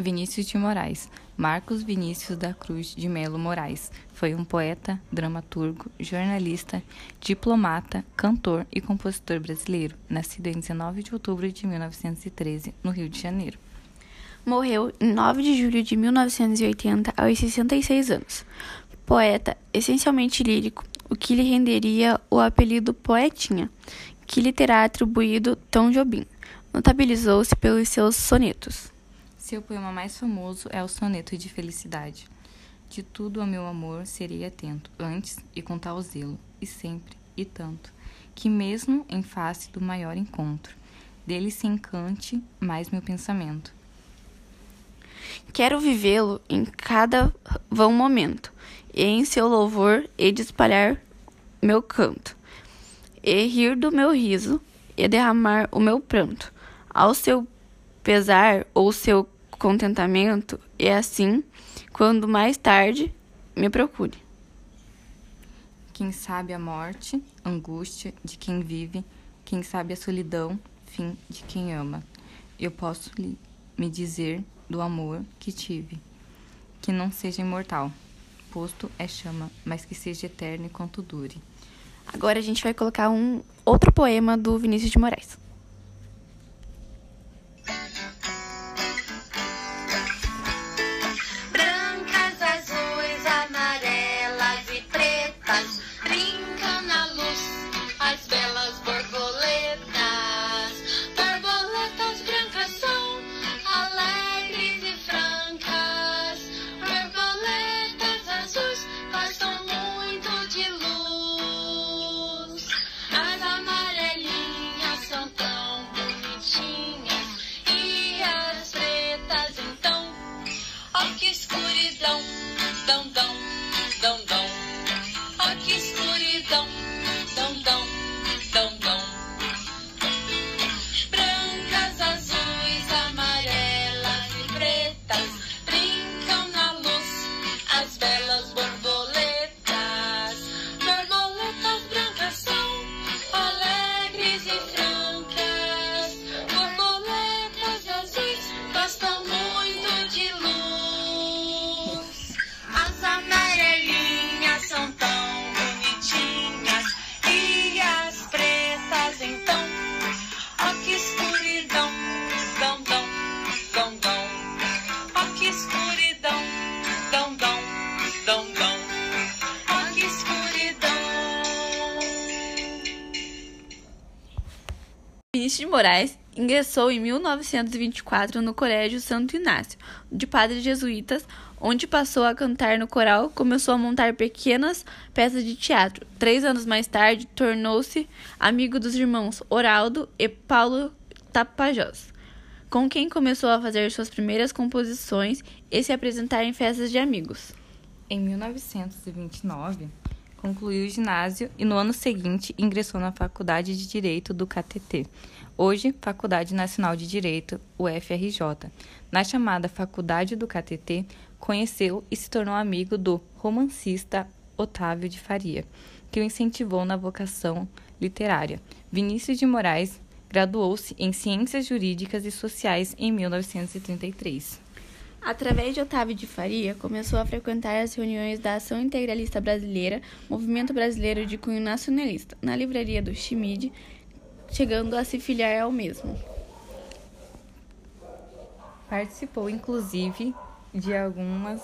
Vinícius de Moraes. Marcos Vinícius da Cruz de Melo Moraes foi um poeta, dramaturgo, jornalista, diplomata, cantor e compositor brasileiro, nascido em 19 de outubro de 1913, no Rio de Janeiro. Morreu em 9 de julho de 1980, aos 66 anos. Poeta essencialmente lírico, o que lhe renderia o apelido Poetinha, que lhe terá atribuído Tom Jobim. Notabilizou-se pelos seus sonetos. Seu poema mais famoso é o Soneto de Felicidade. De tudo ao meu amor serei atento, antes e com tal zelo, e sempre e tanto, que mesmo em face do maior encontro, dele se encante mais meu pensamento. Quero vivê-lo em cada vão momento, e em seu louvor hei de espalhar meu canto, e rir do meu riso, e derramar o meu pranto, ao seu pesar ou seu contentamento, e assim, quando mais tarde me procure. Quem sabe a morte, angústia de quem vive, quem sabe a solidão, fim de quem ama. Eu posso lhe me dizer do amor que tive, que não seja imortal, posto é chama, mas que seja eterno enquanto dure. Agora a gente vai colocar um outro poema do Vinícius de Moraes. Vinícius de Moraes ingressou em 1924 no Colégio Santo Inácio, de padres jesuítas, onde passou a cantar no coral, começou a montar pequenas peças de teatro. Três anos mais tarde, tornou-se amigo dos irmãos Oraldo e Paulo Tapajós, com quem começou a fazer suas primeiras composições e se apresentar em festas de amigos. Em 1929, concluiu o ginásio e no ano seguinte ingressou na Faculdade de Direito do KTT, hoje Faculdade Nacional de Direito, UFRJ. Na chamada Faculdade do KTT, conheceu e se tornou amigo do romancista Otávio de Faria, que o incentivou na vocação literária. Vinícius de Moraes graduou-se em Ciências Jurídicas e Sociais em 1933. Através de Otávio de Faria, começou a frequentar as reuniões da Ação Integralista Brasileira, movimento brasileiro de cunho nacionalista, na livraria do Chimide, chegando a se filiar ao mesmo. Participou, inclusive, de algumas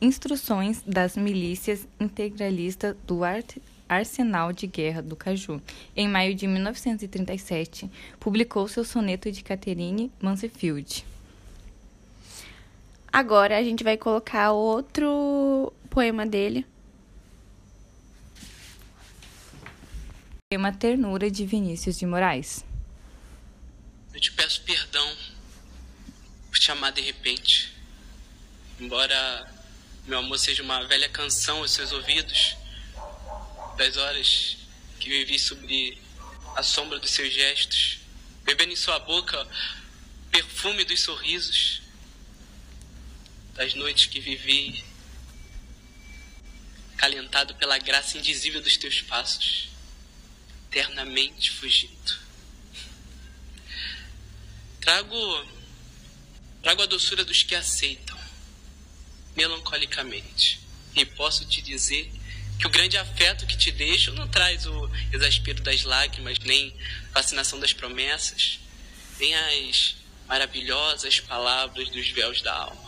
instruções das milícias integralistas do Arsenal de Guerra do Caju. Em maio de 1937, publicou seu soneto de Catherine Mansfield. Agora a gente vai colocar outro poema dele. Poema Ternura de Vinícius de Moraes. Eu te peço perdão por te amar de repente. Embora meu amor seja uma velha canção aos seus ouvidos, das horas que vivi sobre a sombra dos seus gestos, bebendo em sua boca perfume dos sorrisos das noites que vivi, calentado pela graça indizível dos teus passos, eternamente fugido. Trago Trago a doçura dos que aceitam, melancolicamente. E posso te dizer que o grande afeto que te deixo não traz o exaspero das lágrimas, nem fascinação das promessas, nem as maravilhosas palavras dos véus da alma.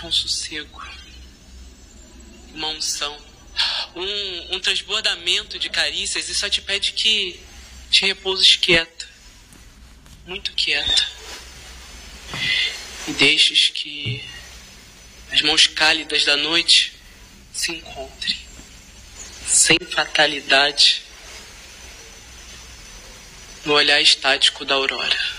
É um sossego, uma unção, um, um transbordamento de carícias e só te pede que te repouses quieta, muito quieta, e deixes que as mãos cálidas da noite se encontrem, sem fatalidade, no olhar estático da aurora.